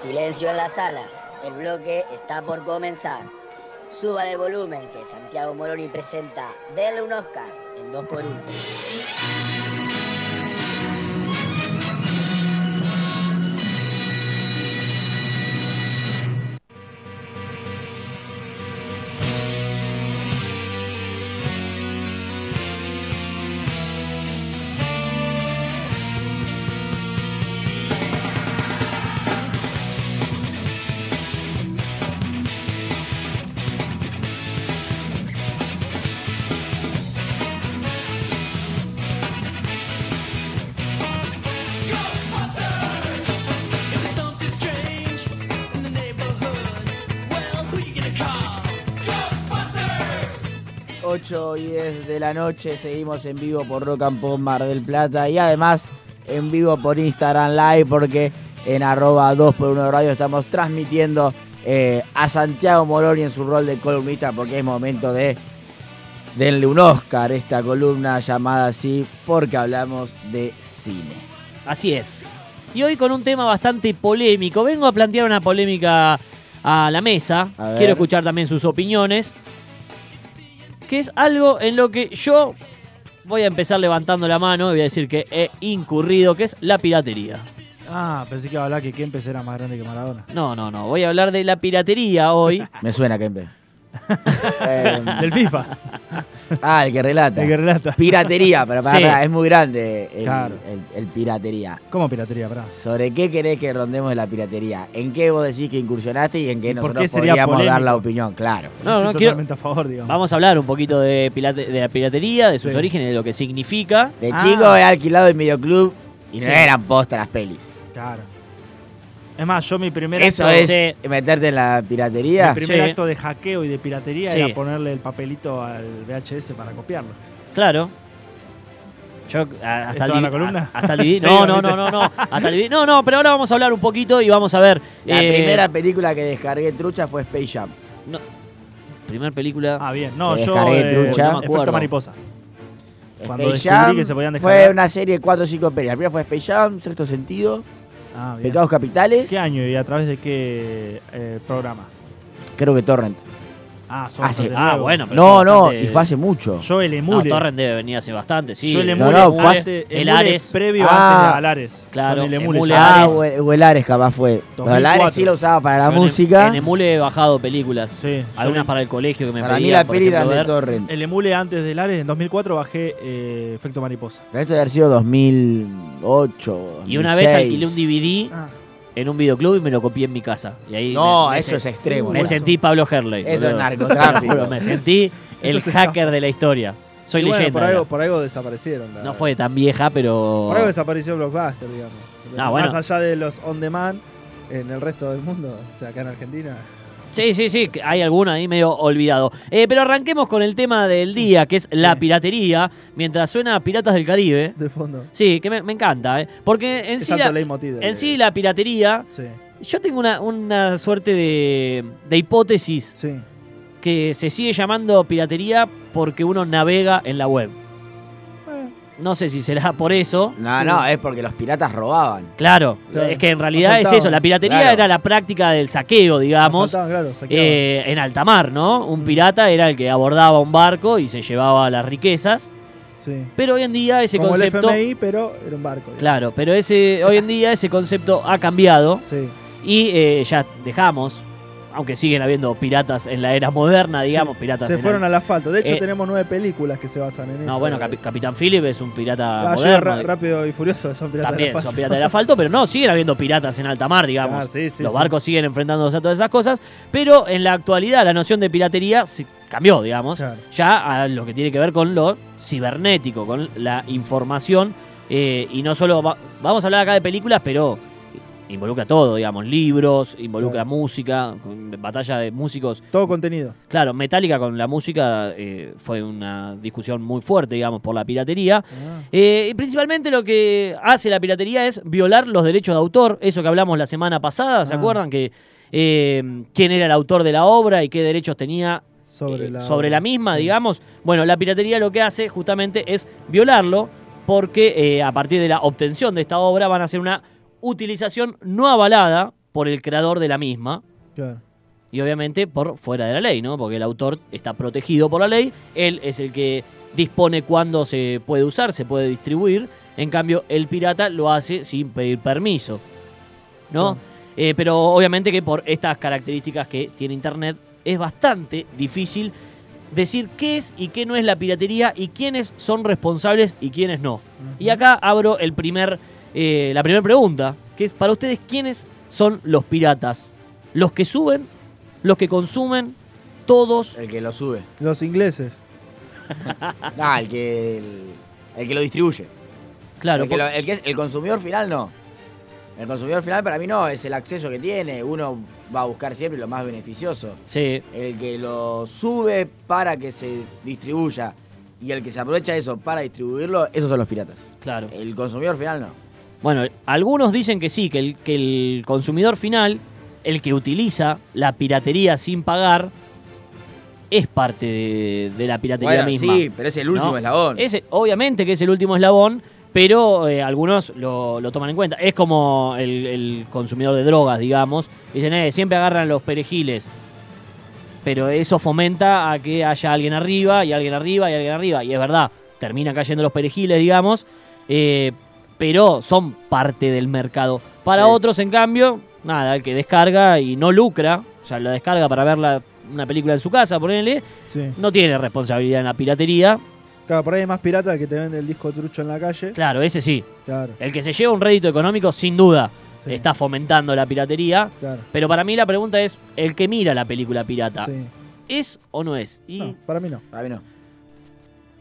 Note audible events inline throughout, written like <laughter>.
Silencio en la sala. El bloque está por comenzar. Suban el volumen que Santiago Moroni presenta Denle un Oscar en 2x1. 8 y 10 de la noche, seguimos en vivo por Rock and Pop Mar del Plata y además en vivo por Instagram Live porque en arroba 2x1 Radio estamos transmitiendo eh, a Santiago Moroni en su rol de columnista porque es momento de denle un Oscar esta columna llamada así porque hablamos de cine. Así es. Y hoy con un tema bastante polémico. Vengo a plantear una polémica a la mesa. A. Quiero escuchar también sus opiniones. Que es algo en lo que yo voy a empezar levantando la mano y voy a decir que he incurrido, que es la piratería. Ah, pensé que iba a hablar que Kempes era más grande que Maradona. No, no, no. Voy a hablar de la piratería hoy. <laughs> Me suena, Kempe. Eh, <laughs> Del FIFA, <laughs> ah, el que relata. el que relata. Piratería, <laughs> pero para, Sí. para, es muy grande el, Claro. el- el piratería. ¿Cómo piratería, bra? ¿Sobre qué querés que rondemos de la piratería? ¿En qué vos decís que incursionaste y en qué ¿Y por nosotros qué sería podríamos dar la opinión? Claro. No, no, Estoy quiero. totalmente a favor, digamos. Vamos a hablar un poquito de, la piratería, de sus Sí. orígenes, de lo que significa. De Ah. chico he alquilado el videoclub y Sí. no eran posta las pelis. Claro. Es más, yo mi primer Eso acto, es Sí. meterte en la piratería. mi primer Sí. acto de hackeo y de piratería Sí. era ponerle el papelito al VHS para copiarlo. Claro. Yo a- hasta ¿Es el toda la columna? a- hasta el <laughs> no, no, no, no, no. Hasta el no, no, pero ahora vamos a hablar un poquito y vamos a ver. La eh, primera película que descargué trucha fue Space Jam. primer película. Ah, bien. No, yo descargué eh, trucha. No efecto mariposa. Cuando Space descubrí Jam que se podían fue descargar. una serie de 4 o 5 pelis. La primera fue Space Jam, Sexto Sentido, Ah. Pecados Capitales, ¿Qué año y a través de qué eh, programa? creo que Torrent. Ah, son Ah, Ah, bueno, pero No, no, bastante- y fue hace mucho. Yo el No, emule. Torrent debe venir hace bastante, sí. yo el No, emule, no, fue antes- el emule Ares. previo Ah, antes de Alares. claro, el emule. Ah, Ares. o el- o el Ares capaz fue. Pero el 2004. Ares sí lo usaba para la Yo en- música. En Emule he bajado películas. Sí, Algunas para el colegio que me para mí pedían, la por peli era ejemplo, de ver. Torrent. El emule antes del Ares, en 2004 bajé eh, Efecto Mariposa. Esto debe haber sido 2008. Y una vez 2006. alquilé un DVD en un videoclub y me lo copié en mi casa. Y ahí No, me- me eso se- es extremo. Me eso. sentí Pablo Herley. Eso es boludo. narcotráfico. <laughs> Te lo juro, me sentí <laughs> el es hacker de la historia. Soy Y bueno, leyenda. por algo, por algo desaparecieron. la No fue tan vieja, pero. Por algo desapareció Blockbuster, digamos. Ah, bueno. Más allá de los on demand en el resto del mundo, o sea, acá en Argentina. Sí, sí, sí, hay alguno ahí medio olvidado. Eh, pero arranquemos con el tema del día, que es la piratería, mientras suena Piratas del Caribe. De fondo. Sí, que me, me encanta, ¿eh? Porque en Es sí, la, en sí la piratería, Sí, yo tengo una, una suerte de, de hipótesis sí. que se sigue llamando piratería porque uno navega en la web. No sé si será por eso. No, no, es porque los piratas robaban. Claro, Claro. es que en realidad es eso. La piratería Claro. era la práctica del saqueo, digamos. claro, eh, en alta mar, ¿no? Un Mm. pirata era el que abordaba un barco y se llevaba las riquezas. sí. Pero hoy en día ese Como concepto. el FMI, pero era un barco. digamos. Claro, pero ese hoy en día ese concepto ha cambiado Sí. y eh, ya dejamos, aunque siguen habiendo piratas en la era moderna, digamos, Sí. piratas Se fueron el- al asfalto. De hecho, Eh, tenemos nueve películas que se basan en eso. No, bueno, Capi- Capitán Philip es un pirata Ah, moderno. Ra- rápido y furioso son piratas También del son piratas del asfalto, pero no, siguen habiendo piratas en alta mar, digamos. Ah, sí, sí, Los barcos siguen enfrentándose a todas esas cosas, pero en la actualidad la noción de piratería se cambió, digamos, Claro. ya a lo que tiene que ver con lo cibernético, con la información, eh, y no solo, va- vamos a hablar acá de películas, pero involucra todo, digamos, libros, involucra Claro. música, batalla de músicos. Todo contenido. Claro, Metallica con la música eh, fue una discusión muy fuerte, digamos, por la piratería. Ah. Eh, y principalmente lo que hace la piratería es violar los derechos de autor, eso que hablamos la semana pasada, ¿se Ah. acuerdan? Que eh, quién era el autor de la obra y qué derechos tenía Sobre, la, sobre la misma, sí. digamos. Bueno, la piratería lo que hace justamente es violarlo porque eh, a partir de la obtención de esta obra van a hacer una utilización no avalada por el creador de la misma Claro. y obviamente por fuera de la ley, ¿no? Porque el autor está protegido por la ley, él es el que dispone cuándo se puede usar, se puede distribuir, en cambio el pirata lo hace sin pedir permiso, ¿no? Eh, pero obviamente que por estas características que tiene Internet es bastante difícil decir qué es y qué no es la piratería y quiénes son responsables y quiénes no. Y acá abro el primer, eh, la primera pregunta, que es para ustedes quiénes son los piratas. Los que suben, los que consumen, todos. El que lo sube. Los ingleses. No, <laughs> el que, el, el que lo distribuye. Claro, el, que por- lo- el que es- el consumidor final no. El consumidor final para mí no, es el acceso que tiene. Uno va a buscar siempre lo más beneficioso. sí, El que lo sube para que se distribuya y el que se aprovecha eso para distribuirlo, esos son los piratas. claro. El consumidor final no. Bueno, algunos dicen que sí, que el, que el consumidor final, el que utiliza la piratería sin pagar, es parte de, de la piratería Bueno, misma. sí, pero es el último ¿no? eslabón. Ese, obviamente que es el último eslabón, pero eh, algunos lo, lo toman en cuenta. Es como el, el consumidor de drogas, digamos. Dicen, eh, siempre agarran los perejiles. Pero eso fomenta a que haya alguien arriba, y alguien arriba, y alguien arriba. Y es verdad, terminan cayendo los perejiles, digamos. eh, pero son parte del mercado. Para Sí. otros, en cambio, nada, el que descarga y no lucra, o sea, la descarga para ver la- una película en su casa, ponele, Sí. no tiene responsabilidad en la piratería. Claro, por ahí hay más pirata que te vende el disco trucho en la calle. Claro, ese sí. Claro, El que se lleva un rédito económico, sin duda, Sí. está fomentando la piratería. claro. Pero para mí la pregunta es, el que mira la película pirata, Sí. ¿es o no es? Y No, para mí no. Para mí no.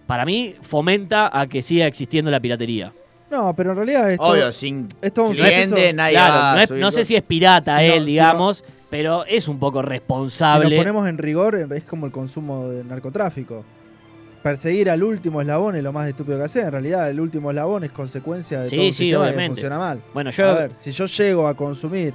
para mí fomenta a que siga existiendo la piratería. No, pero en realidad es todo- Obvio, sin es todo un cliente, proceso. nadie claro, va a no, es- subir no sé si es pirata Si no- él, si digamos, pero es un poco Si responsable. nos ponemos en rigor, es como el consumo de narcotráfico. Perseguir al último eslabón es lo más estúpido que hacer. En realidad, el último eslabón es consecuencia de Sí, todo un sí, sistema que obviamente. funciona mal. Bueno, yo... A ver, si yo llego a consumir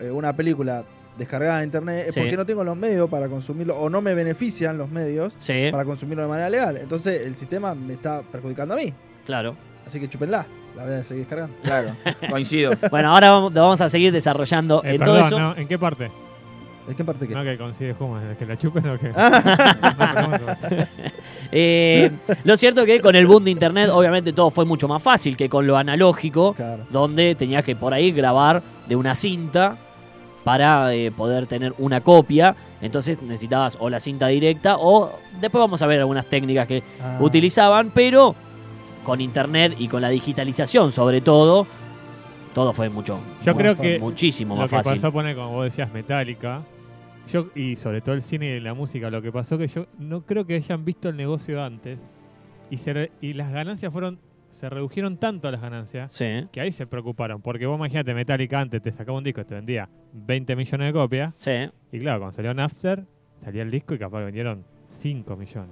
eh, una película descargada de internet, es Sí. porque no tengo los medios para consumirlo o no me benefician los medios Sí, para consumirlo de manera legal. Entonces, el sistema me está perjudicando a mí. claro. Así que chúpenla. La voy a seguir descargando. Claro, <laughs> coincido. Bueno, ahora vamos, vamos a seguir desarrollando Eh, en todo perdón, eso. ¿no? ¿en qué parte? ¿En qué parte qué? No que como ¿en que la chupen o qué. Ah. <laughs> <laughs> Eh, lo cierto es que con el boom de internet, obviamente todo fue mucho más fácil que con lo analógico, Claro. donde tenías que por ahí grabar de una cinta para eh, poder tener una copia. Entonces necesitabas o la cinta directa o después vamos a ver algunas técnicas que Ah. utilizaban, pero con internet y con la digitalización sobre todo, todo fue mucho, Yo creo que muchísimo lo más que fácil. pasó, pone como vos decías, Metallica. Yo, y sobre todo el cine y la música, lo que pasó que yo no creo que hayan visto el negocio antes y, se re- y las ganancias fueron, se redujeron tanto las ganancias Sí, que ahí se preocuparon. Porque vos imagínate, Metallica antes te sacaba un disco y te vendía 20 millones de copias. sí. Y claro, cuando salió Napster, salía el disco y capaz vendieron 5 millones.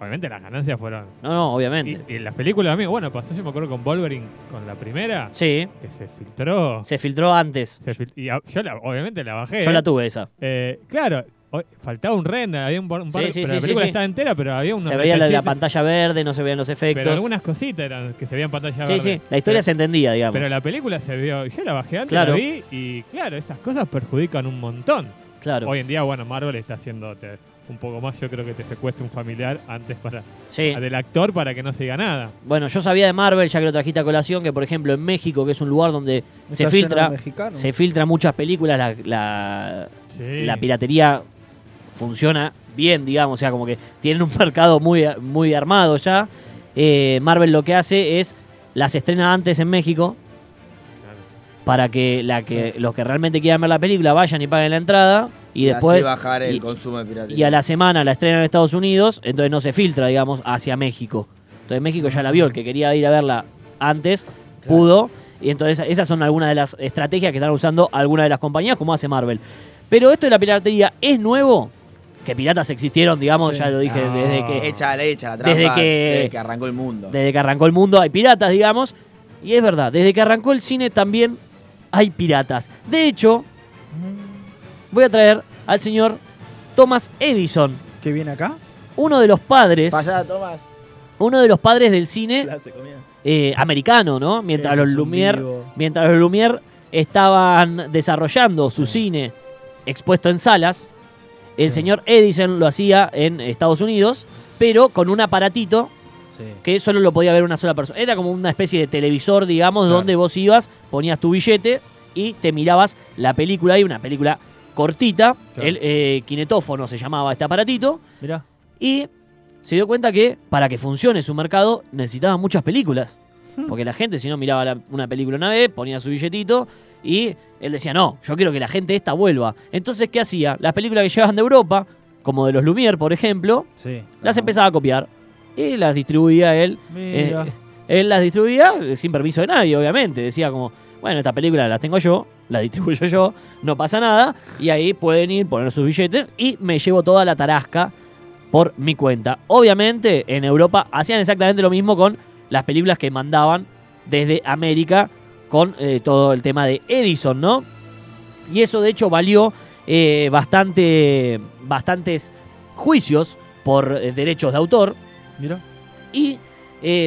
Obviamente las ganancias fueron... No, no, obviamente. Y, y las películas, amigo, bueno, pasó, yo me acuerdo con Wolverine, con la primera, Sí, que se filtró. se filtró antes. se fil- y a- yo la- obviamente la bajé. Yo ¿eh? la tuve esa. Eh, claro, faltaba un render, había un, par- un par- Sí, sí, pero sí, la sí, película sí. estaba entera, pero había unos Se veía la, pantalla verde, no se veían los efectos. Pero algunas cositas eran que se veían pantalla Sí, verde. sí, la historia pero, se entendía, digamos. pero la película se vio, yo la bajé antes, Claro. la vi y claro, esas cosas perjudican un montón. claro. Hoy en día, bueno, Marvel está haciéndote un poco más, yo creo que te secuestra un familiar antes para Sí. del actor para que no se diga nada. Bueno, yo sabía de Marvel, ya que lo trajiste a colación, que por ejemplo en México, que es un lugar donde Está se filtra, se filtran muchas películas, la, la, Sí. la piratería funciona bien, digamos, o sea, como que tienen un <laughs> mercado muy, muy armado ya. Eh, Marvel lo que hace es las estrena antes en México Claro. para que, la que los que realmente quieran ver la película vayan y paguen la entrada y, Y, después así bajar el y- consumo de piratería. y a la semana la estrenan en Estados Unidos, entonces no se filtra, digamos, hacia México. Entonces México ya la vio, el que quería ir a verla antes pudo. Y entonces esas son algunas de las estrategias que están usando algunas de las compañías, como hace Marvel. Pero esto de la piratería es nuevo. Que piratas existieron, digamos, Sí. ya lo dije No. desde que la trampa Desde que- desde que arrancó el mundo. desde que arrancó el mundo hay piratas, digamos. Y es verdad, desde que arrancó el cine también hay piratas. De hecho, voy a traer al señor Thomas Edison, ¿Qué viene acá? uno de los padres, Pasá, Tomás. uno de los padres del cine eh, americano, ¿no? Mientras Eso los Lumière, mientras los Lumière estaban desarrollando su cine expuesto en salas. El Sí. señor Edison lo hacía en Estados Unidos, pero con un aparatito Sí. que solo lo podía ver una sola persona. Era como una especie de televisor, digamos, Claro. donde vos ibas, ponías tu billete y te mirabas la película ahí, una película cortita. Claro. El eh, kinetófono se llamaba este aparatito. Mirá. Y se dio cuenta que para que funcione su mercado necesitaba muchas películas. Porque la gente, si no miraba la- una película una vez, ponía su billetito y él decía, no, yo quiero que la gente esta vuelva. Entonces, ¿qué hacía? Las películas que llegaban de Europa, como de los Lumière, por ejemplo, Sí. las empezaba a copiar y las distribuía él. Mira. Eh, él las distribuía eh, sin permiso de nadie, obviamente. Decía como, bueno, esta película la tengo yo, la distribuyo yo, no pasa nada. Y ahí pueden ir, poner sus billetes y me llevo toda la tarasca por mi cuenta. Obviamente, en Europa hacían exactamente lo mismo con las películas que mandaban desde América con eh, todo el tema de Edison, ¿no? Y eso de hecho valió eh, bastante, bastantes juicios por eh, derechos de autor Mira. y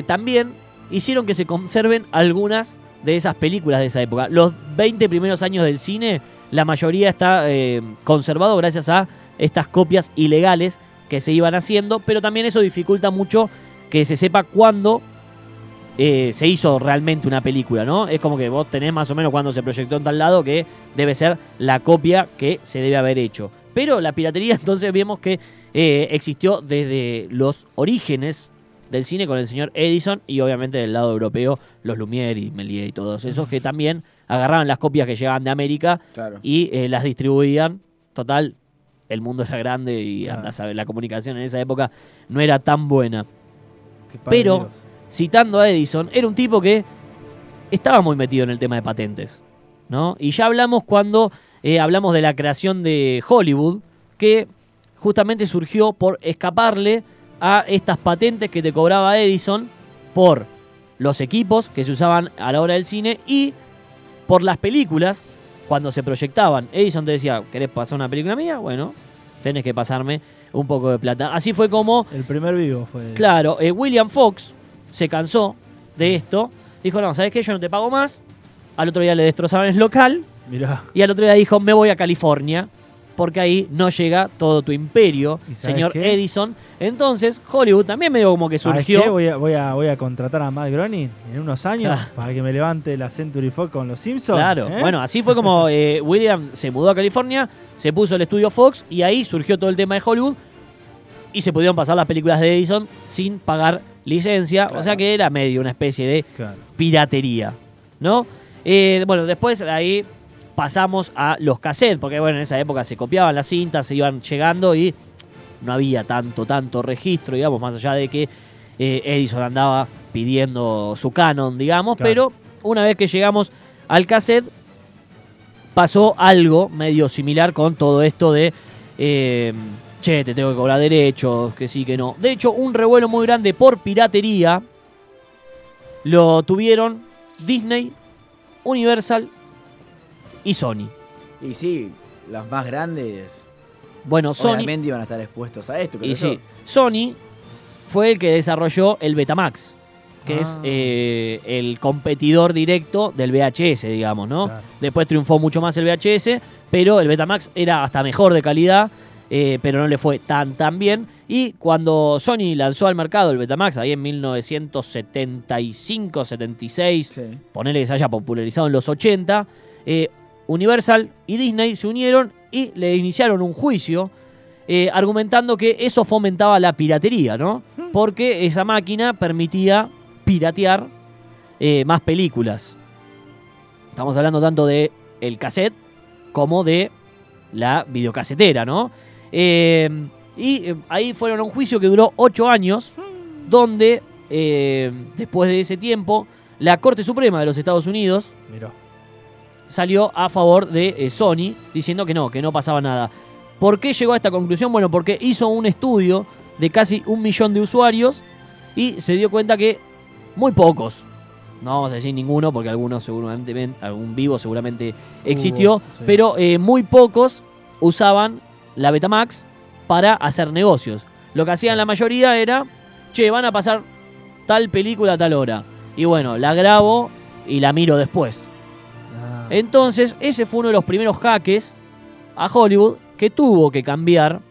también hicieron que se conserven algunas de esas películas de esa época. Los 20 primeros años del cine, la mayoría está eh, conservado gracias a estas copias ilegales que se iban haciendo, pero también eso dificulta mucho que se sepa cuándo eh, se hizo realmente una película, ¿no? Es como que vos tenés más o menos cuando se proyectó en tal lado que debe ser la copia que se debe haber hecho. Pero la piratería <laughs> entonces vemos que eh, existió desde los orígenes del cine con el señor Edison y obviamente del lado europeo los Lumière y Méliès y todos esos que también agarraban las copias que llegaban de América Claro. y eh, las distribuían. Total, el mundo era grande y Claro. anda a saber, la comunicación en esa época no era tan buena. Pero-. Citando a Edison, era un tipo que estaba muy metido en el tema de patentes. ¿no? Y ya hablamos cuando eh, hablamos de la creación de Hollywood, que justamente surgió por escaparle a estas patentes que te cobraba Edison por los equipos que se usaban a la hora del cine y por las películas cuando se proyectaban. Edison te decía, ¿querés pasar una película mía? Bueno, tenés que pasarme un poco de plata. Así fue como El primer vivo fue. Claro, eh, William Fox se cansó de esto. Dijo, no, ¿sabes qué? Yo no te pago más. Al otro día le destrozaron el local. Mirá. Y al otro día dijo, me voy a California. Porque ahí no llega todo tu imperio, ¿Y sabes señor qué? Edison. Entonces, Hollywood también medio como que ¿Sabes surgió. qué? Voy a, voy, a, voy a contratar a Matt Groening en unos años Claro. para que me levante la Century Fox con los Simpsons. Claro, ¿eh? bueno, así fue como <laughs> eh, William se mudó a California, se puso el estudio Fox y ahí surgió todo el tema de Hollywood y se pudieron pasar las películas de Edison sin pagar licencia, o sea que era medio una especie de Claro. piratería, ¿no? Eh, bueno, después de ahí pasamos a los cassettes, porque bueno, en esa época se copiaban las cintas, se iban llegando y no había tanto, tanto registro, digamos, más allá de que eh, Edison andaba pidiendo su canon, digamos, Claro. pero una vez que llegamos al cassette, pasó algo medio similar con todo esto de, eh, che, te tengo que cobrar derechos, que sí, que no. De hecho, un revuelo muy grande por piratería lo tuvieron Disney, Universal y Sony. Y sí, los más grandes Bueno, Sony... obviamente iban a estar expuestos a esto. Y sí, Sony fue el que desarrolló el Betamax, que es Ah. eh, el competidor directo del VHS, digamos, ¿no? Claro. Después triunfó mucho más el VHS, pero el Betamax era hasta mejor de calidad, eh, pero no le fue tan tan bien. Y cuando Sony lanzó al mercado el Betamax, ahí en 1975, 76, Sí. ponele que se haya popularizado en los 80, eh, Universal y Disney se unieron y le iniciaron un juicio eh, argumentando que eso fomentaba la piratería, ¿no? Porque esa máquina permitía piratear eh, más películas. Estamos hablando tanto de el cassette como de la videocasetera, ¿no? Eh, y ahí fueron a un juicio que duró ocho años, donde eh, después de ese tiempo la Corte Suprema de los Estados Unidos Mirá. Salió a favor de eh, Sony, diciendo que no, que no pasaba nada. ¿Por qué llegó a esta conclusión? Bueno, porque hizo un estudio de casi un millón de usuarios y se dio cuenta que muy pocos, no vamos a decir ninguno, porque algunos seguramente, algún vivo seguramente existió, sí. pero eh, muy pocos usaban la Betamax para hacer negocios. Lo que hacían la mayoría era, che, van a pasar tal película a tal hora. Y bueno, la grabo y la miro después. Entonces, ese fue uno de los primeros jaques a Hollywood que tuvo que cambiar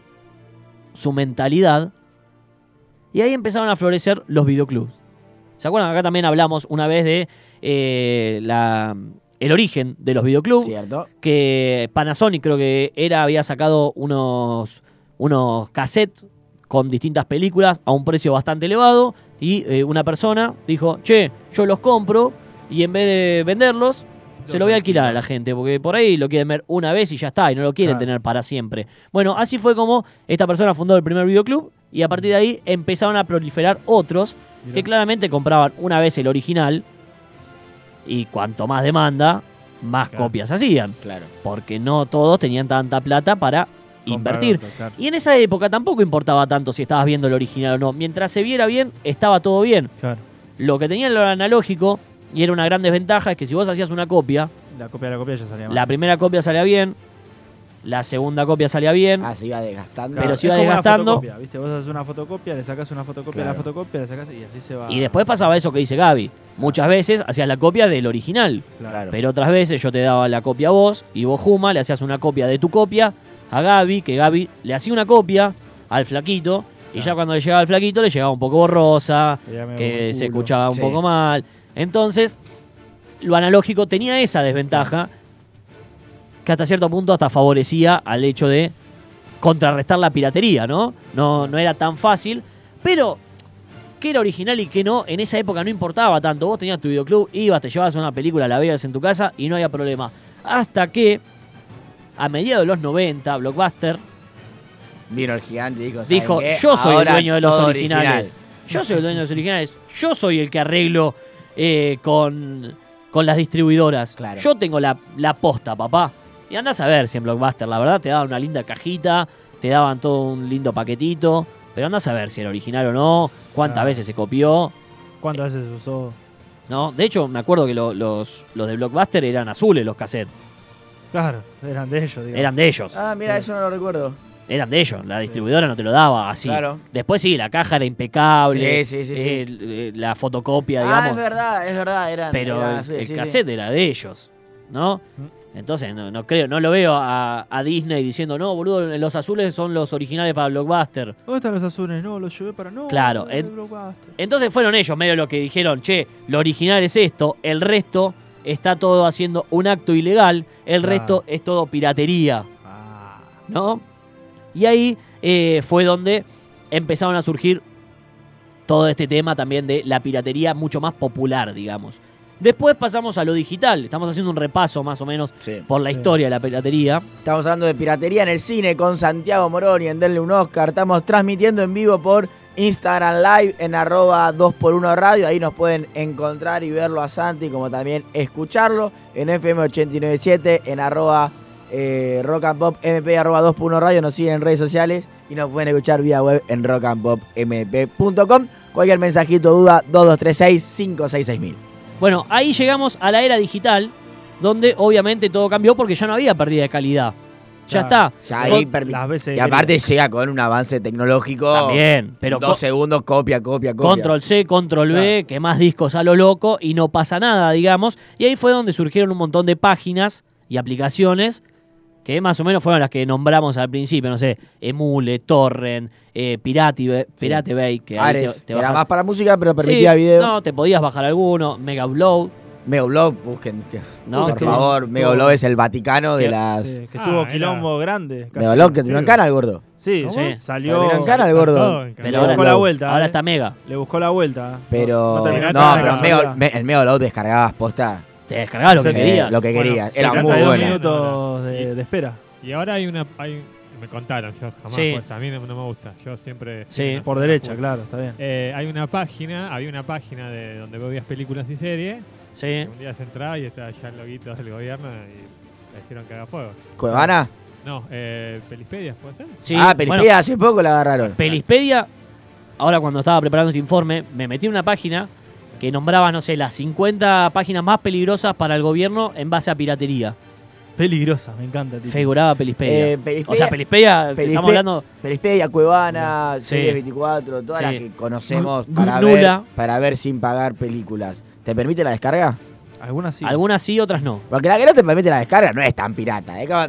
su mentalidad. Y ahí empezaron a florecer los videoclubs. ¿Se acuerdan? Acá también hablamos una vez de eh, la, el origen de los videoclubs. ¿Cierto? Que Panasonic creo que era, había sacado unos, unos cassettes con distintas películas a un precio bastante elevado. Y eh, una persona dijo, che, yo los compro y en vez de venderlos, se lo voy a alquilar a la gente, porque por ahí lo quieren ver una vez y ya está, y no lo quieren Claro. tener para siempre. Bueno, así fue como esta persona fundó el primer videoclub y a partir de ahí empezaron a proliferar otros Mirá. que claramente compraban una vez el original y cuanto más demanda, más Claro. copias hacían, Claro. porque no todos tenían tanta plata para invertir. Claro. Y en esa época tampoco importaba tanto si estabas viendo el original o no. Mientras se viera bien, estaba todo bien. Claro. Lo que tenía el analógico, y era una gran desventaja, es que si vos hacías una copia, La copia de la copia ya salía mal. la primera copia salía bien, la segunda copia salía bien, Ah, se iba desgastando. pero se iba como una desgastando. fotocopia, ¿viste? Vos haces una fotocopia, le sacás una fotocopia Claro. la fotocopia, le sacás y así se va. y después pasaba eso que dice Gaby. Muchas veces hacías la copia del original, Claro. pero otras veces yo te daba la copia a vos y vos, Juma, le hacías una copia de tu copia a Gaby, que Gaby le hacía una copia al flaquito, y ya cuando le llegaba al flaquito le llegaba un poco borrosa, que se escuchaba un Sí. poco mal. Entonces, lo analógico tenía esa desventaja que hasta cierto punto hasta favorecía al hecho de contrarrestar la piratería, ¿no? No, no era tan fácil, pero qué era original y qué no, en esa época no importaba tanto. Vos tenías tu videoclub, ibas, te llevabas una película, la veías en tu casa y no había problema. Hasta que, a mediados de los 90, Blockbuster Vino el gigante y dijo, ¿saben dijo, yo soy el dueño de los originales. Yo soy el dueño de los originales. Yo soy el que arreglo eh, con, con las distribuidoras. Claro. Yo tengo la, la posta, papá. Y andás a ver si en Blockbuster, la verdad, te daban una linda cajita, te daban todo un lindo paquetito. Pero andás a ver si era original o no, cuántas Claro. veces se copió. ¿Cuántas veces se usó? ¿no? De hecho, me acuerdo que lo- los, los de Blockbuster eran azules los cassettes. Claro, eran de ellos, digamos. Eran de ellos. Ah, mira, eso no lo recuerdo. Eran de ellos. La distribuidora no te lo daba así. Claro. Después sí, la caja era impecable. Sí, sí, sí, sí. eh, la fotocopia, Ah, digamos. es verdad, es verdad. Eran, pero eran el, el sí, sí. cassette era de ellos, ¿no? Entonces no, no creo, no lo veo a, a Disney diciendo, no, boludo, los azules son los originales para Blockbuster. ¿Dónde están los azules? No, los llevé para no. Claro, no, en-. Entonces fueron ellos medio los que dijeron, che, lo original es esto, el resto está todo haciendo un acto ilegal, el Claro. resto es todo piratería, Ah, ¿no? Y ahí eh, fue donde empezaron a surgir todo este tema también de la piratería mucho más popular, digamos. Después pasamos a lo digital, estamos haciendo un repaso más o menos Sí. por la Sí. historia de la piratería. Estamos hablando de piratería en el cine con Santiago Moroni en Denle un Oscar. Estamos transmitiendo en vivo por Instagram Live en arroba 2x1 Radio. Ahí nos pueden encontrar y verlo a Santi, como también escucharlo en FM 897 en arroba eh, Rock and Pop MP arroba 2x1 Radio. Nos siguen en redes sociales y nos pueden escuchar vía web en rockandpopmp.com. Cualquier mensajito, duda, 2236-566000. Bueno, ahí llegamos a la era digital, donde obviamente todo cambió porque ya no había pérdida de calidad. Ya Claro. está. Ya ahí Las veces y aparte llega con un avance tecnológico. También, pero dos co- segundos, copia, copia, copia. Control C, Control B, que más discos a lo loco y no pasa nada, digamos. Y ahí fue donde surgieron un montón de páginas y aplicaciones que más o menos fueron las que nombramos al principio, no sé, Emule, Torrent, eh, Pirate, Pirate Bay, que ahí Ares, te, te era más para música, pero permitía Sí, video. No, te podías bajar alguno, Mega Upload, Megablog, busquen. que- ¿no? por Que- favor, Megablog es el Vaticano de las. Sí, que Ah, tuvo era- quilombo grande. casi. Megablog que terminó en cana el gordo. Sí, ¿Cómo? sí, salió. Terminó en cana el gordo. en Pero le ahora, buscó la vuelta. ahora eh. está Mega. Le buscó la vuelta. Pero. No No, en pero Mega- me- Megablog descargabas posta. Te descargabas lo que querías. Lo que Bueno, querías. sí, Era muy de 72 buena. minutos de, de espera. Y ahora hay una. Hay, me contaron, yo jamás. Sí. pues, a mí no, no me gusta. Yo siempre. Sí. Por derecha, claro, está bien. Eh, hay una página, había una página de donde veías películas y series. Sí. Un día se entraba y estaba ya el loguito del gobierno y le hicieron que haga fuego. ¿Cuevana? No, eh, Pelispedias, ¿puede ser? Sí, ah, bueno, Pelispedia hace poco la agarraron. Pelispedia, ahora cuando estaba preparando este informe, me metí en una página que nombraba, no sé, las 50 páginas más peligrosas para el gobierno en base a piratería. Peligrosa, me encanta. tío. Figuraba Pelispedia. Eh, Pelispedia- o sea, Pelispedia, Pelispe- estamos hablando... Pelispedia, Cuevana, Sí. Series 24, todas Sí. las que conocemos para ver, para ver sin pagar películas. ¿Te permite la descarga? Algunas sí. Algunas sí, otras no. Porque la que no te permite la descarga no es tan pirata. Como,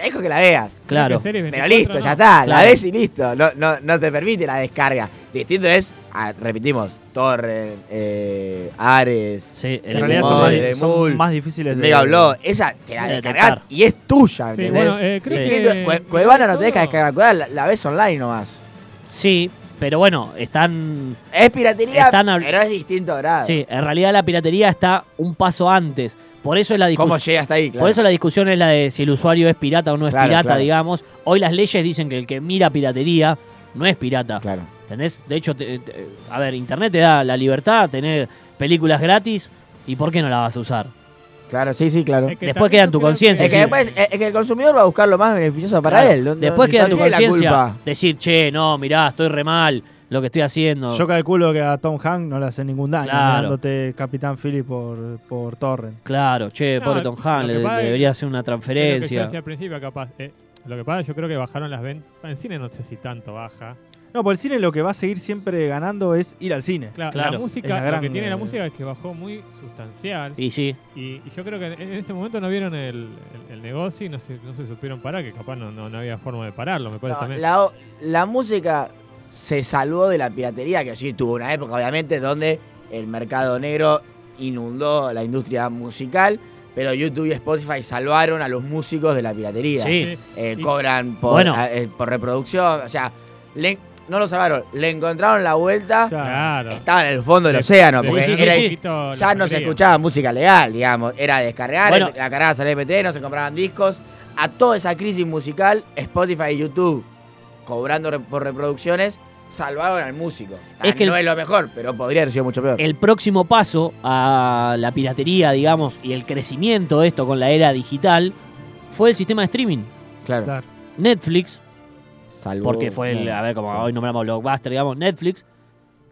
te dejo que la veas. Claro. Pero 24 listo, no. ya está. La ves y listo. No, no, no te permite la descarga. Distinto es, ah, repetimos, Torre, eh, Ares, Sí, En el realidad son más, el son Emul, más difíciles de. Mega Blow. Esa te la de descargas y es tuya, Sí, bueno, eh, creo Sí. que... Distinto, Cue- Cuevana no te deja descargar, Cuevana la, la ves online nomás. Sí, pero bueno, están. Es piratería, Están pero es distinto grado. Sí, en realidad la piratería está un paso antes. Por eso es la ¿Cómo discusión. llega hasta ahí? Claro. Por eso la discusión es la de si el usuario es pirata o no es Claro, pirata, claro. digamos. Hoy las leyes dicen que el que mira piratería no es pirata. Claro. ¿Entendés? De hecho, te- te- a ver, Internet te da la libertad de tener películas gratis y ¿por qué no la vas a usar? Claro, sí, sí, claro. Es que Después queda en tu conciencia, Es que sí. después, es es que el consumidor va a buscar lo más beneficioso para Claro. él. no- Después queda en tu conciencia decir, che, no, mirá, estoy re mal lo que estoy haciendo. Yo calculo que a Tom Hanks no le hace ningún daño Claro. mirándote Capitán Philip por, por Torrent. Claro, che, No, pobre Tom Hanks, lo le, debería hacer una Es lo que yo transferencia. al principio, capaz. eh, lo que pasa, yo creo que bajaron las ventas. En cine no sé si tanto baja. No, por el cine lo que va a seguir siempre ganando es ir al cine. Claro, Claro. la música, la lo gran, que tiene la eh, música es que bajó muy sustancial. Y sí, Y, y yo creo que en, en ese momento no vieron el, el- el negocio y no se, no se supieron parar, que capaz no, no, no había forma de pararlo, me parece No, también. la, la música se salvó de la piratería, que sí tuvo una época, obviamente, donde el mercado negro inundó la industria musical, pero YouTube y Spotify salvaron a los músicos de la piratería. Sí. Eh, Y- cobran por, Bueno. a- eh, por reproducción, o sea, le- no lo salvaron, le encontraron la vuelta, Claro. estaba en el fondo del océano, porque sí, sí, era- ya no se escuchaba música legal, digamos, era descargar, Bueno. la cargabas al MP3, no se compraban discos. A toda esa crisis musical, Spotify y YouTube, cobrando re- por reproducciones, salvaron al músico. Ah, Es que no el- es lo mejor, pero podría haber sido mucho peor. el próximo paso a la piratería, digamos, y el crecimiento de esto con la era digital fue el sistema de streaming. claro. Claro. Netflix, porque fue el, a ver, como sí. hoy nombramos Blockbuster, digamos, Netflix,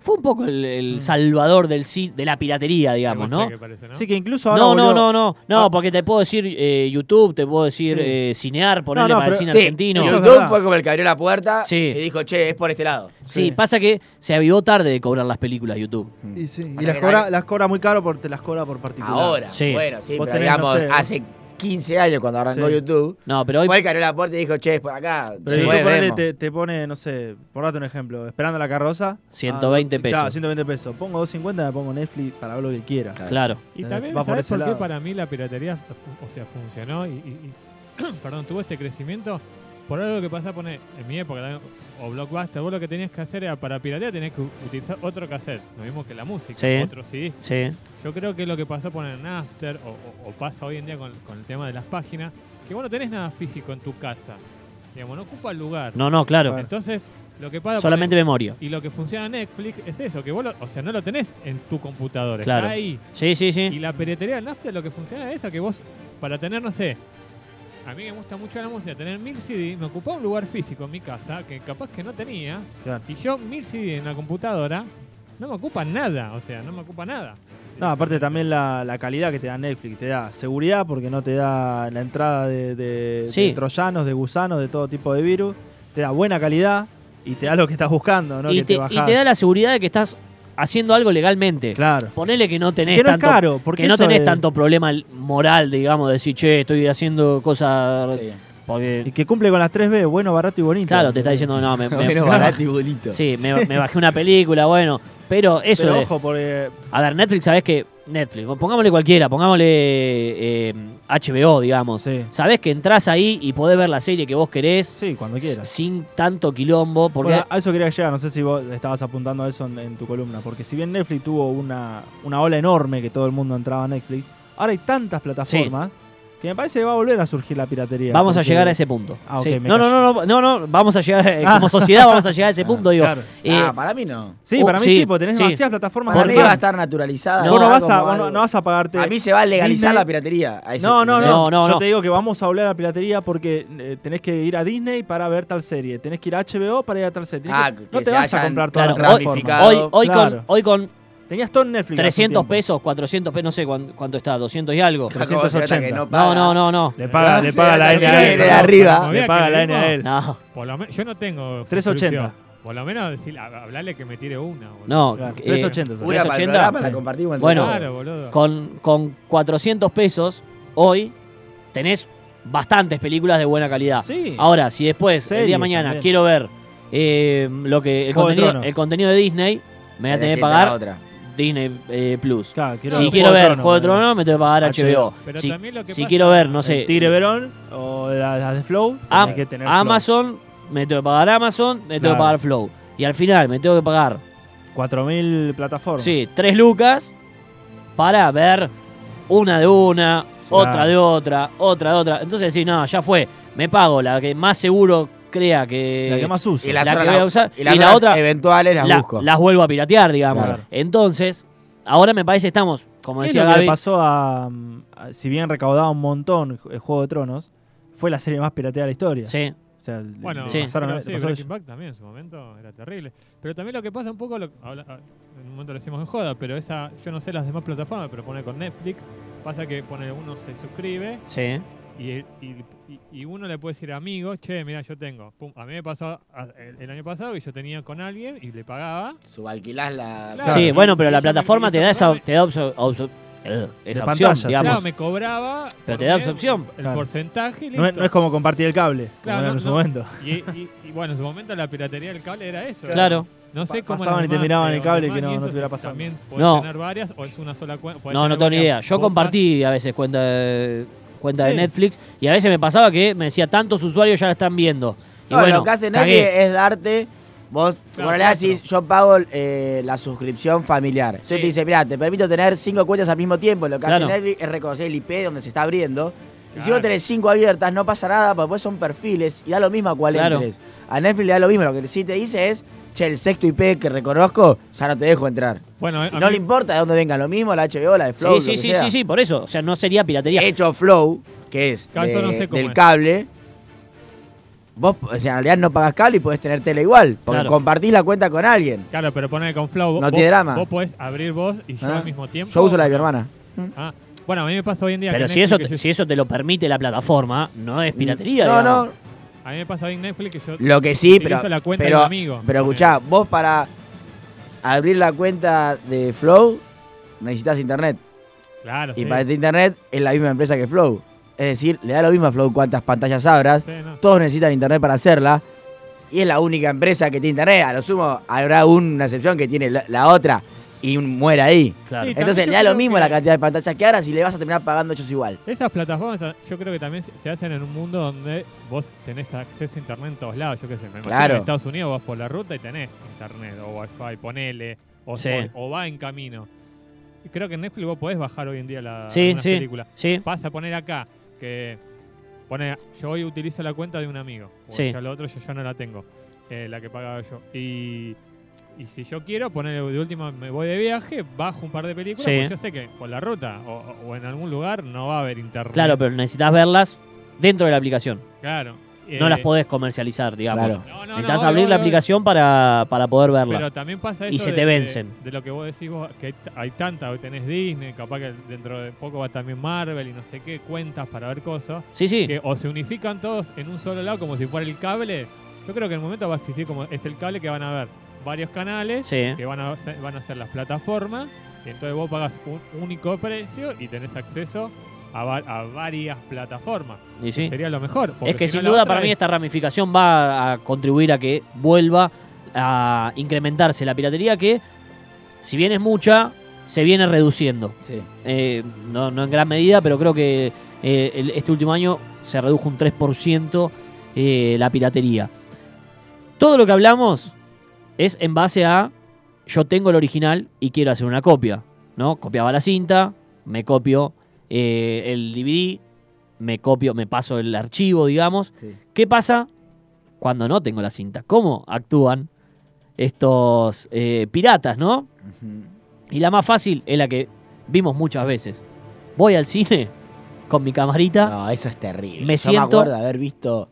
fue un poco el, el salvador del ci- de la piratería, digamos, ¿no? Que parece, ¿no? Sí, que incluso ahora No, no, volvió- no, no, no, Ah. porque te puedo decir eh, YouTube, te puedo decir Sí. eh, Cinear, ponerle no, para el pero- cine Sí, argentino. Eso es YouTube verdad. fue como el que abrió la puerta Sí. y dijo, che, es por este lado. Sí, Sí. pasa que se avivó tarde de cobrar las películas YouTube. Y, sí, y las, que cobra, nadie- las cobra muy caro porque te las cobra por particular. Ahora, Sí. bueno, sí, Vos pero tenés, digamos, no sé, hace 15 años cuando arrancó Sí. YouTube, No, pero hoy fue el que abrió la puerta y dijo, che, es por acá. Pero después YouTube ponele, vemos. te, te pone, no sé, por darte un ejemplo, esperando la carroza. 120 ah, pesos. Claro, 120 pesos. Pongo 250, me pongo Netflix para ver lo que quiera. Claro. Y Eh, también, va por ¿sabes ese por qué lado. para mí la piratería o sea, funcionó y, y- y- <clears throat> perdón, tuvo este crecimiento? Por algo que pasa, pone, en mi época, o Blockbuster, vos lo que tenías que hacer era para piratear tenías que utilizar otro cassette, lo mismo que la música, Sí. otro CD. Sí. Yo creo que lo que pasó por el Napster o, o- o pasa hoy en día con, con el tema de las páginas, que vos no tenés nada físico en tu casa. Digamos, no ocupa el lugar. No, no, claro. Entonces, lo que pasa Solamente memoria. y lo que funciona en Netflix es eso, que vos, lo- o sea, no lo tenés en tu computadora, Claro. está ahí. Sí, sí, Y sí. la piratería del Napster lo que funciona es eso, que vos, para tener, no sé, a mí me gusta mucho la música, tener mil CD, me ocupaba un lugar físico en mi casa, que capaz que no tenía, Claro. y yo mil CD en la computadora, no me ocupa nada, o sea, no me ocupa nada. No, aparte también la, la calidad que te da Netflix. Te da seguridad porque no te da la entrada de, de- Sí. de troyanos, de gusanos, de todo tipo de virus. Te da buena calidad y te da lo que estás buscando, ¿no? y, que te, te, y bajás. te da la seguridad de que estás haciendo algo legalmente. Claro. Ponele que no tenés Que no es tanto, caro, porque que no tenés tanto problema moral, digamos, de decir, che, estoy haciendo cosas. Sí. Porque, Y que cumple con las 3B, bueno, barato y bonito. claro, te está diciendo, no, me, me- Bueno, <laughs> barato y bonito. sí, me, me bajé una película, bueno. Pero eso Pero de- ojo, porque A ver, Netflix, ¿sabés que Netflix, pongámosle cualquiera, pongámosle eh, HBO, digamos. Sí. Sabés que entrás ahí y podés ver la serie que vos querés sí, cuando quieras. sin tanto quilombo, porque Bueno, a eso quería llegar, no sé si vos estabas apuntando a eso en, en tu columna, porque si bien Netflix tuvo una, una ola enorme que todo el mundo entraba a Netflix, ahora hay tantas plataformas que me parece que va a volver a surgir la piratería. vamos a llegar a ese punto. Ah, ok, Sí. me no, no, no, no, no, no, vamos a llegar, eh, Ah. como sociedad vamos a llegar a ese <laughs> punto, digo. Claro. Eh, ah, para mí no. Sí, para mí sí, sí, porque tenés sí. demasiadas plataformas. Para mí va a estar naturalizada. No, vos no vas, a, vos no, no vas a pagarte. A mí se va a legalizar Disney- la piratería. a ese No, no, no, No, no, Yo te digo que vamos a hablar de la piratería porque eh, tenés que ir a Disney para ver tal serie. Tenés que ir a HBO para ir a tal serie. Ah, que- que no te se vas a comprar hoy, hoy, hoy, Claro. con, hoy con Tenías todo en Netflix. hace un 300 tiempo. pesos, 400 pesos, no sé cuán- cuánto está, 200 y algo. Otra cosa, 380. que no, No, paga. no, no, no. Le paga, le paga la la N a él. arriba. No Le paga la N a él. No. <laughs> Por lo menos, yo no tengo 380. suscripción. Por lo menos decir, hab- hablarle que me tire una. boludo. No, Claro, eh, 380, Una para el 380. programa la Sí. compartimos entre Bueno, todos. Claro, boludo. Con, con 400 pesos hoy tenés bastantes películas de buena calidad. Sí. Ahora, si después, el día de mañana, también. quiero ver eh, lo que el contenido, el contenido de Disney, me voy a tener que pagar otra. Disney eh, Plus. Claro, quiero si quiero ver Juego de. Tronos, me tengo que pagar HBO. HBO. Pero si también lo que si pasa- quiero ver, no sé, Tigre Verón o las de Flow. Am- tenés que tener Flow. Amazon, me tengo que pagar Amazon, me tengo que pagar Flow. Y al final me tengo que pagar, 4.000 plataformas. sí, 3 lucas para ver una de una, otra de otra, otra de otra. Entonces, sí, no, ya fue. Me pago la que más seguro crea que. La que más uso. Y las la que voy a usar, y las y la otra- eventuales las la- busco. las vuelvo a piratear, digamos. Claro. Entonces, ahora me parece que estamos, como ¿Qué es decía lo que pasó a, a- Si bien recaudaba un montón el Juego de Tronos, fue la serie más pirateada de la historia. Sí, O sea, Bueno, le Sí. pasaron- pero sí, Breaking. Bad también en su momento era terrible. Pero también lo que pasa un poco, lo, habla- ah, en un momento lo decimos en joda, pero esa, yo no sé las demás plataformas, pero pone con Netflix, pasa que pone uno se suscribe sí. Y, y- y- y uno le puede decir amigo, che, mira, yo tengo. Pum, a mí me pasó el, el año pasado y yo tenía con alguien y le pagaba. Subalquilás la. Claro. Sí, bueno, pero la plataforma te da esa, te da eh, esa opción, pantalla, digamos. Claro, me cobraba. Pero te da esa opción. El Claro. porcentaje y No es, listo. no es como compartir el cable, Claro, como no, en su no. momento. Y, y- y bueno, en su momento la piratería del cable era eso. Claro. No sé cómo pasaban y te miraban el cable que no- y no eso estuviera sí, pasando. También podés No. tener varias o es una sola cuenta. No, no tengo ni idea. Yo compartí a veces cuenta cuenta de. Netflix y a veces me pasaba que me decía tantos usuarios ya la están viendo. Y No, bueno, lo que hace cagué. Netflix es darte. Vos, Claro, cuatro. decís, yo pago eh, la suscripción familiar. Entonces Sí. te dice, mira, te permito tener cinco cuentas al mismo tiempo. Lo que Claro. hace Netflix es reconocer el IP donde se está abriendo. Y si vos tenés cinco abiertas, no pasa nada, porque después son perfiles y da lo mismo a cuál Claro. entres. A Netflix le da lo mismo. Lo que sí te dice es, che, el sexto IP que reconozco, ya no te dejo entrar. Bueno, a no mí- le importa de dónde venga lo mismo, la HBO, la de Flow. Sí, lo sí, que sí, sea. sí, sí, por eso. O sea, no sería piratería. De hecho, Flow, que es de- no sé cómo del es. cable, vos o sea, en realidad no pagas cable y podés tener tele igual. Porque Claro. compartís la cuenta con alguien. Claro, pero poner con Flow. vos- No tiene vos- drama. Vos podés abrir vos y yo Ah. al mismo tiempo. Yo uso la de mi hermana. Ah, bueno, a mí me pasa hoy en día Pero que si eso, te- yo- si eso te lo permite la plataforma, no es piratería. No, digamos. no. A mí me pasa hoy en Netflix que yo. Lo que sí, pero. la cuenta pero, de un amigo. pero escuchá, vos para abrir la cuenta de Flow necesitas internet. Claro, Y sí. para este internet es la misma empresa que Flow. Es decir, le da lo mismo a Flow cuántas pantallas abras. Sí, no. Todos necesitan internet para hacerla. Y es la única empresa que tiene internet. A lo sumo habrá una excepción que tiene la, la otra y muere ahí. Claro. Sí, Entonces le da lo mismo que- la cantidad de pantallas que abras y le vas a terminar pagando ellos igual. Esas plataformas ta- yo creo que también se- hacen en un mundo donde vos tenés acceso a internet en todos lados. Yo qué sé, me imagino Claro. en Estados Unidos vas por la ruta y tenés internet o wifi, ponele, o, Sí. o- o va en camino. Y creo que en Netflix vos podés bajar hoy en día la, Sí, sí, películas. sí. Vas a poner acá que pone, yo hoy utilizo la cuenta de un amigo. O Sí. ya lo otro yo ya no la tengo, eh, la que pagaba yo. Y, y si yo quiero, poner de última, me voy de viaje, bajo un par de películas, Sí. porque yo sé que por la ruta o, o en algún lugar no va a haber internet. Claro, pero necesitas verlas dentro de la aplicación. Claro. No Eh, las podés comercializar, digamos. Claro. no, no, Necesitas no, abrir la aplicación para, para poder verla. Pero también pasa eso Y se de- te vencen. De, lo que vos decís vos, que hay tanta, hoy tenés Disney, capaz que dentro de poco va también Marvel y no sé qué, cuentas para ver cosas, sí, sí. que o se unifican todos en un solo lado como si fuera el cable. Yo creo que en el momento va a existir como es el cable que van a ver varios canales Sí. que van a, ser- van a ser las plataformas y entonces vos pagas un único precio y tenés acceso a, va- a varias plataformas. Y sí. Sería lo mejor. Es que si sin no, duda para mí es- esta ramificación va a contribuir a que vuelva a incrementarse la piratería que, si bien es mucha, se viene reduciendo. Sí. Eh, no, no en gran medida, pero creo que eh, el- este último año se redujo un 3% eh, la piratería. Todo lo que hablamos es en base a yo tengo el original y quiero hacer una copia. ¿no? Copiaba la cinta, me copio eh, el DVD, me copio, me paso el archivo, digamos. Sí. ¿Qué pasa cuando no tengo la cinta? ¿Cómo actúan estos eh, piratas, no? Y la más fácil es la que vimos muchas veces. Voy al cine con mi camarita. No, eso es terrible. Me Yo siento- me acuerdo de haber visto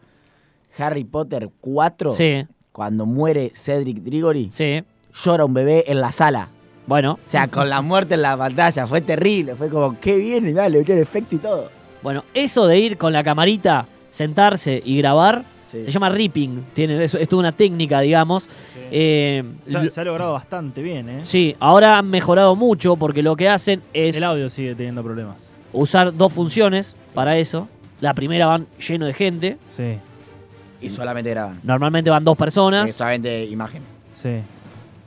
Harry Potter 4 Sí, cuando muere Cedric Diggory. sí. Llora un bebé en la sala. Bueno, O sea, con la muerte en la pantalla. Fue terrible. Fue como, qué bien. Y nada, le metieron efecto y todo. bueno, eso de ir con la camarita, sentarse y grabar, Sí. Se llama ripping. Tiene, es, es toda una técnica, digamos. Eh, se ha logrado bastante bien, ¿eh? sí, ahora han mejorado mucho porque lo que hacen es El audio sigue teniendo problemas. usar dos funciones para eso. La primera van lleno de gente. Sí, Y solamente graban. Normalmente van dos personas solamente imagen. sí.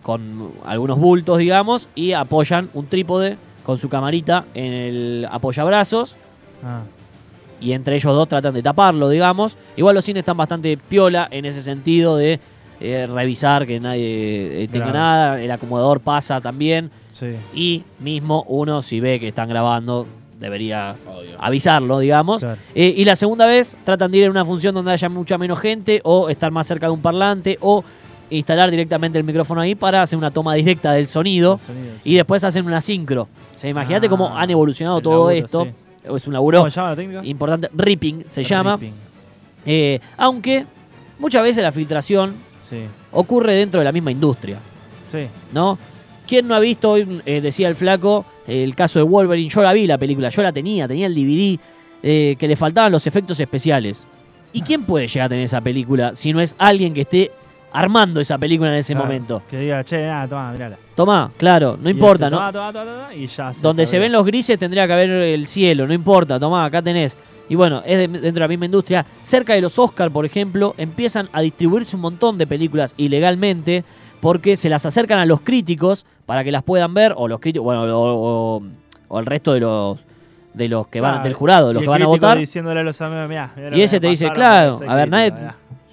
con algunos bultos, digamos, y apoyan un trípode con su camarita en el apoyabrazos. Ah, y entre ellos dos tratan de taparlo, digamos. Igual los cines están bastante piola en ese sentido de eh, revisar que nadie eh, tenga nada, el acomodador pasa también sí. y mismo uno si ve que están grabando debería avisarlo, digamos. Claro. Eh, y la segunda vez tratan de ir en una función donde haya mucha menos gente o estar más cerca de un parlante o instalar directamente el micrófono ahí para hacer una toma directa del sonido El sonido, sí. y después hacen una sincro. O sea, imagínate Ah, cómo han evolucionado todo laburo, esto. sí. Es un laburo ¿Cómo se llama la técnica? importante. Ripping se llama. Ripping. Eh, aunque muchas veces la filtración Sí, ocurre dentro de la misma industria, sí. ¿no? ¿Quién no ha visto, hoy, eh, decía el flaco, el caso de Wolverine? Yo la vi la película, yo la tenía, tenía el DVD, eh, que le faltaban los efectos especiales. ¿Y quién puede llegar a tener esa película si no es alguien que esté armando esa película en ese Claro, momento? Que diga, che, ah, toma, mirala. Tomá, claro, no Y importa, este, ¿no? toma, toma, toma, y ya Donde se ven los grises tendría que haber el cielo, no importa, tomá, acá tenés. Y bueno, es de- dentro de la misma industria. Cerca de los Oscar, por ejemplo, empiezan a distribuirse un montón de películas ilegalmente porque se las acercan a los críticos para que las puedan ver, o los críticos, bueno, o, o- o el resto de los de los que van Claro, del jurado, los que van a votar. diciéndole a los amigos, mirá, mirá lo Y ese te dice, claro, a ver, nadie,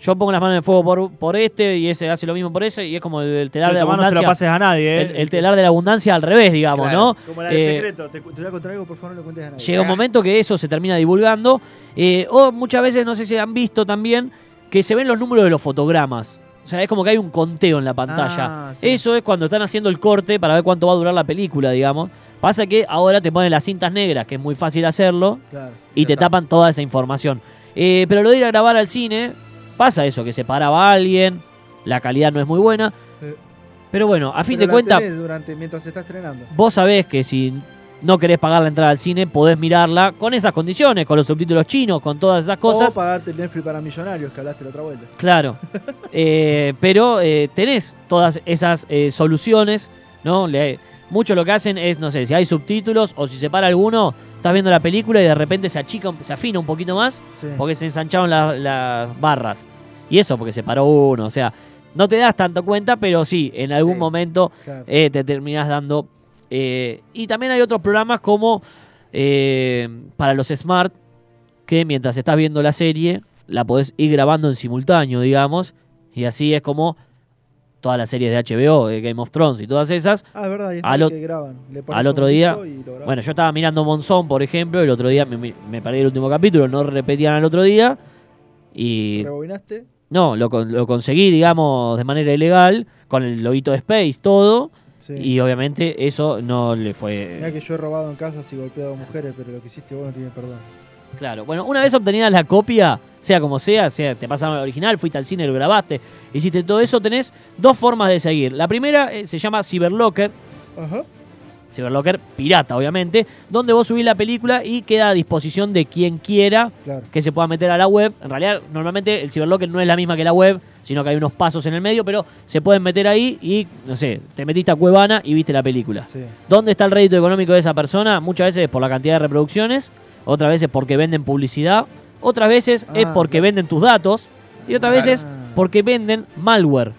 yo pongo las manos en el fuego por, por este y ese hace lo mismo por ese y es como el telar de la tomá, no se lo abundancia. pases a nadie, ¿eh? el, el telar de la abundancia al revés, digamos, Claro. ¿no? Como la del Eh, secreto. Te, te voy a contar algo, por favor, no lo cuentes a nadie. Llega un momento que eso se termina divulgando. eh, o muchas veces, no sé si han visto también, que se ven los números de los fotogramas. O sea, es como que hay un conteo en la pantalla. Ah, sí. Eso es cuando están haciendo el corte para ver cuánto va a durar la película, digamos. Pasa que ahora te ponen las cintas negras, que es muy fácil hacerlo, Claro. y te está. tapan toda esa información. Eh, pero lo de ir a grabar al cine, pasa eso, que se paraba alguien, la calidad no es muy buena. Eh. Pero bueno, a fin Pero de cuentas, durante mientras se está estrenando. vos sabés que si no querés pagar la entrada al cine, podés mirarla con esas condiciones, con los subtítulos chinos, con todas esas O cosas. pagarte el Netflix para millonarios que hablaste la otra vuelta. Claro. <laughs> Eh, pero eh, tenés todas esas eh, soluciones, ¿no? Le- mucho lo que hacen es, no sé, si hay subtítulos o si se para alguno, estás viendo la película y de repente se achica, se afina un poquito más Sí. porque se ensancharon la- las barras. Y eso porque se paró uno, o sea, no te das tanto cuenta, pero sí, en algún Sí. momento Claro. te terminás dando. Eh, y también hay otros programas como eh, para los smart, que mientras estás viendo la serie, la podés ir grabando en simultáneo, digamos. Y así es como todas las series de HBO, de Game of Thrones y todas esas. Ah, es verdad, y es Al que graban. Le al otro día-. Bueno, yo estaba mirando Monzón, por ejemplo, y el otro día me, me perdí el último capítulo, no repetían al otro día. Y ¿Rebobinaste? no, lo, lo conseguí, digamos, de manera ilegal, con el loguito de Space, todo. Sí. Y obviamente eso no le fue. Mirá que yo he robado en casas y golpeado a mujeres, pero lo que hiciste vos no tiene perdón. Claro, bueno, una vez obtenida la copia, sea como sea, sea te pasaron el original, fuiste al cine, lo grabaste, hiciste todo eso, tenés dos formas de seguir. La primera eh, se llama Cyberlocker, Ajá. Cyberlocker pirata, obviamente, donde vos subís la película y queda a disposición de quien quiera Claro. que se pueda meter a la web. En realidad, normalmente el Cyberlocker no es la misma que la web, sino que hay unos pasos en el medio, pero se pueden meter ahí y, no sé, te metiste a Cuevana y viste la película. Sí. ¿Dónde está el rédito económico de esa persona? Muchas veces es por la cantidad de reproducciones, otras veces porque venden publicidad, otras veces es Ah, porque claro. venden tus datos y otras Claro. veces porque venden malware.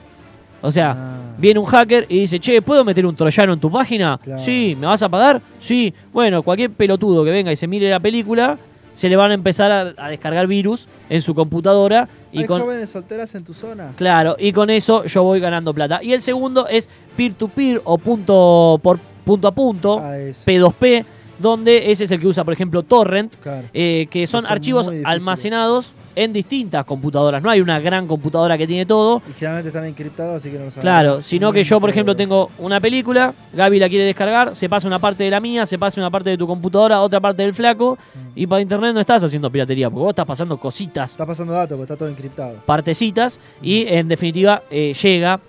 O sea, Ah. viene un hacker y dice, che, ¿puedo meter un troyano en tu página? Claro. Sí, ¿me vas a pagar? Sí. Bueno, cualquier pelotudo que venga y se mire la película, se le van a empezar a, a descargar virus en su computadora y ¿Hay con... jóvenes solteras en tu zona? Claro, y con eso yo voy ganando plata. Y el segundo es peer-to-peer o punto, por, punto a punto, Ah, eso. P2P, donde ese es el que usa, por ejemplo, Torrent, Claro. eh, que son son archivos almacenados en distintas computadoras. No hay una gran computadora que tiene todo. Y generalmente están encriptados, así que no lo sabemos. Claro, sino que yo, por ejemplo, tengo una película, Gaby la quiere descargar, se pasa una parte de la mía, se pasa una parte de tu computadora, otra parte del flaco, y para internet no estás haciendo piratería, porque vos estás pasando cositas Está pasando datos, porque está todo encriptado. partecitas y en definitiva eh, llega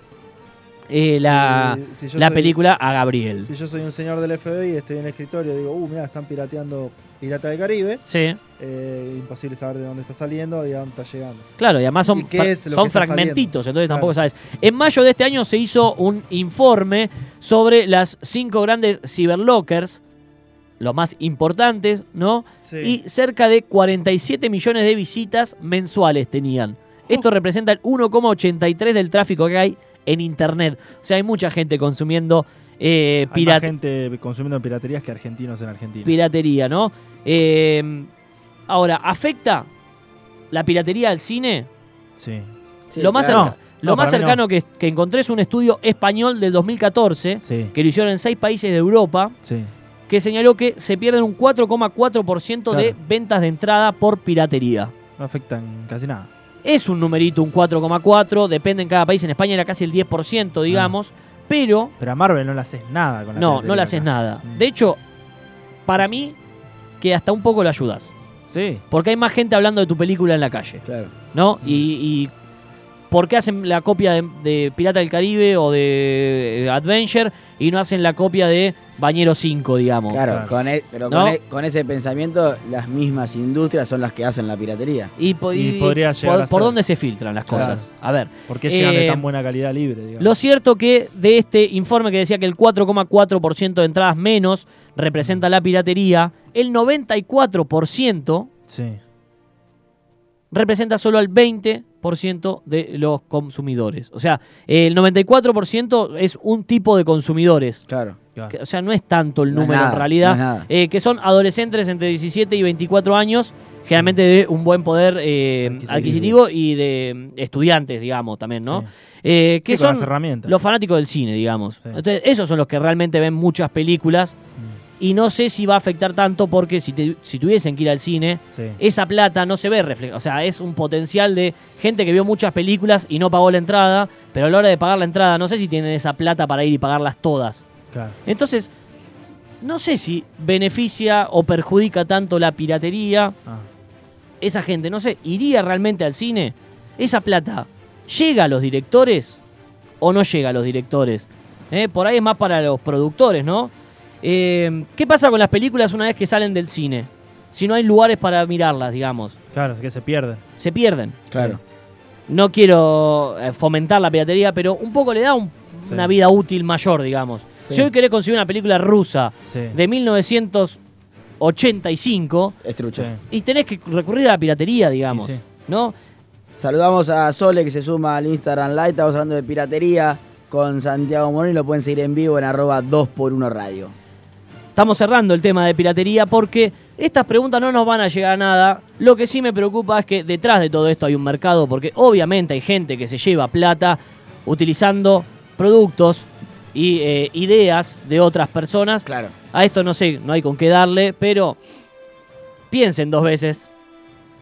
eh, la, Si- si yo la soy- película a Gabriel. Si yo soy un señor del FBI y estoy en el escritorio digo, uh, mira, están pirateando Pirata del Caribe, Sí, eh, imposible saber de dónde está saliendo y a dónde está llegando. claro, y además son, ¿Y qué fra- es lo son fragmentitos, entonces tampoco sabes. En mayo de este año se hizo un informe sobre las cinco grandes cyberlockers, los más importantes, ¿no? Sí. Y cerca de 47 millones de visitas mensuales tenían. Esto representa el 1,83 del tráfico que hay en Internet. O sea, hay mucha gente consumiendo eh, Hay más gente consumiendo piraterías que argentinos en Argentina. piratería, ¿no? Eh, ahora, ¿afecta la piratería al cine? sí. Sí, lo más, claro. cerca- No, lo más cercano que, que encontré es un estudio español del 2014, Sí. que lo hicieron en seis países de Europa, Sí. que señaló que se pierden un 4,4% de Claro. ventas de entrada por piratería. No afectan casi nada. Es un numerito, un 4,4, depende en cada país. En España era casi el 10%, digamos, pero Pero a Marvel no le haces nada con la no, no le haces nada. Mm. De hecho, para mí, que hasta un poco lo ayudas. Sí. Porque hay más gente hablando de tu película en la calle, Claro. ¿no? Y, y ¿por qué hacen la copia de, de Pirata del Caribe o de eh, Adventure y no hacen la copia de Bañero 5, digamos? Claro, Claro. Con e- pero ¿No? con, e- con ese pensamiento, las mismas industrias son las que hacen la piratería. Y, po- Y y podría llegar por, a por ser. dónde se filtran las Claro. cosas. A ver, ¿Por qué llegan de Eh, tan buena calidad libre? digamos? Lo cierto que de este informe que decía que el 4,4% de entradas menos representa la piratería, el 94% Sí. representa solo al 20% de los consumidores. O sea, el 94% es un tipo de consumidores. Claro. O sea, no es tanto el No número nada, en realidad. no eh, que son adolescentes entre 17 y 24 años, generalmente de un buen poder eh, Adquisitivo. adquisitivo y de estudiantes, digamos, también, ¿no? Sí. Eh, que Sí, son las herramientas. los fanáticos del cine, digamos. Sí. Entonces, esos son los que realmente ven muchas películas. Mm. Y no sé si va a afectar tanto porque si, te- si tuviesen que ir al cine, Sí. esa plata no se ve reflejada. O sea, es un potencial de gente que vio muchas películas y no pagó la entrada, pero a la hora de pagar la entrada no sé si tienen esa plata para ir y pagarlas todas. Claro. Entonces, no sé si beneficia o perjudica tanto la piratería. Ah. Esa gente, no sé, ¿iría realmente al cine? ¿Esa plata llega a los directores o no llega a los directores? Eh, Por ahí es más para los productores, ¿no? Eh, ¿Qué pasa con las películas una vez que salen del cine? Si no hay lugares para mirarlas, digamos. Claro, es que se pierden. Se pierden. Claro. No quiero eh, fomentar la piratería, pero un poco le da un- Sí. una vida útil mayor, digamos. Sí. Si hoy querés conseguir una película rusa Sí. de 1985 Es trucho. Sí. y tenés que recurrir a la piratería, digamos. ¿No? Saludamos a Sole que se suma al Instagram Live. Estamos hablando de piratería con Santiago Morón y lo pueden seguir en vivo en arroba 2x1 Radio. Estamos cerrando el tema de piratería porque estas preguntas no nos van a llegar a nada. Lo que sí me preocupa es que detrás de todo esto hay un mercado porque obviamente hay gente que se lleva plata utilizando productos y eh, ideas de otras personas. Claro. A esto no sé, no hay con qué darle, pero piensen dos veces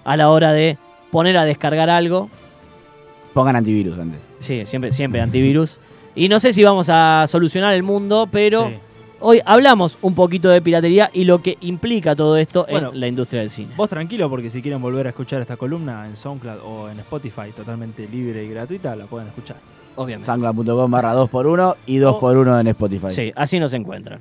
a la hora de poner a descargar algo. Pongan antivirus antes. Sí, siempre, siempre antivirus. Y no sé si vamos a solucionar el mundo, pero Sí. Hoy hablamos un poquito de piratería y lo que implica todo esto Bueno, en la industria del cine. Vos tranquilo porque si quieren volver a escuchar esta columna en SoundCloud o en Spotify totalmente libre y gratuita, la pueden escuchar. Obviamente. Sangla.com barra 2x1 y 2x1 en Spotify. Sí, así nos encuentran.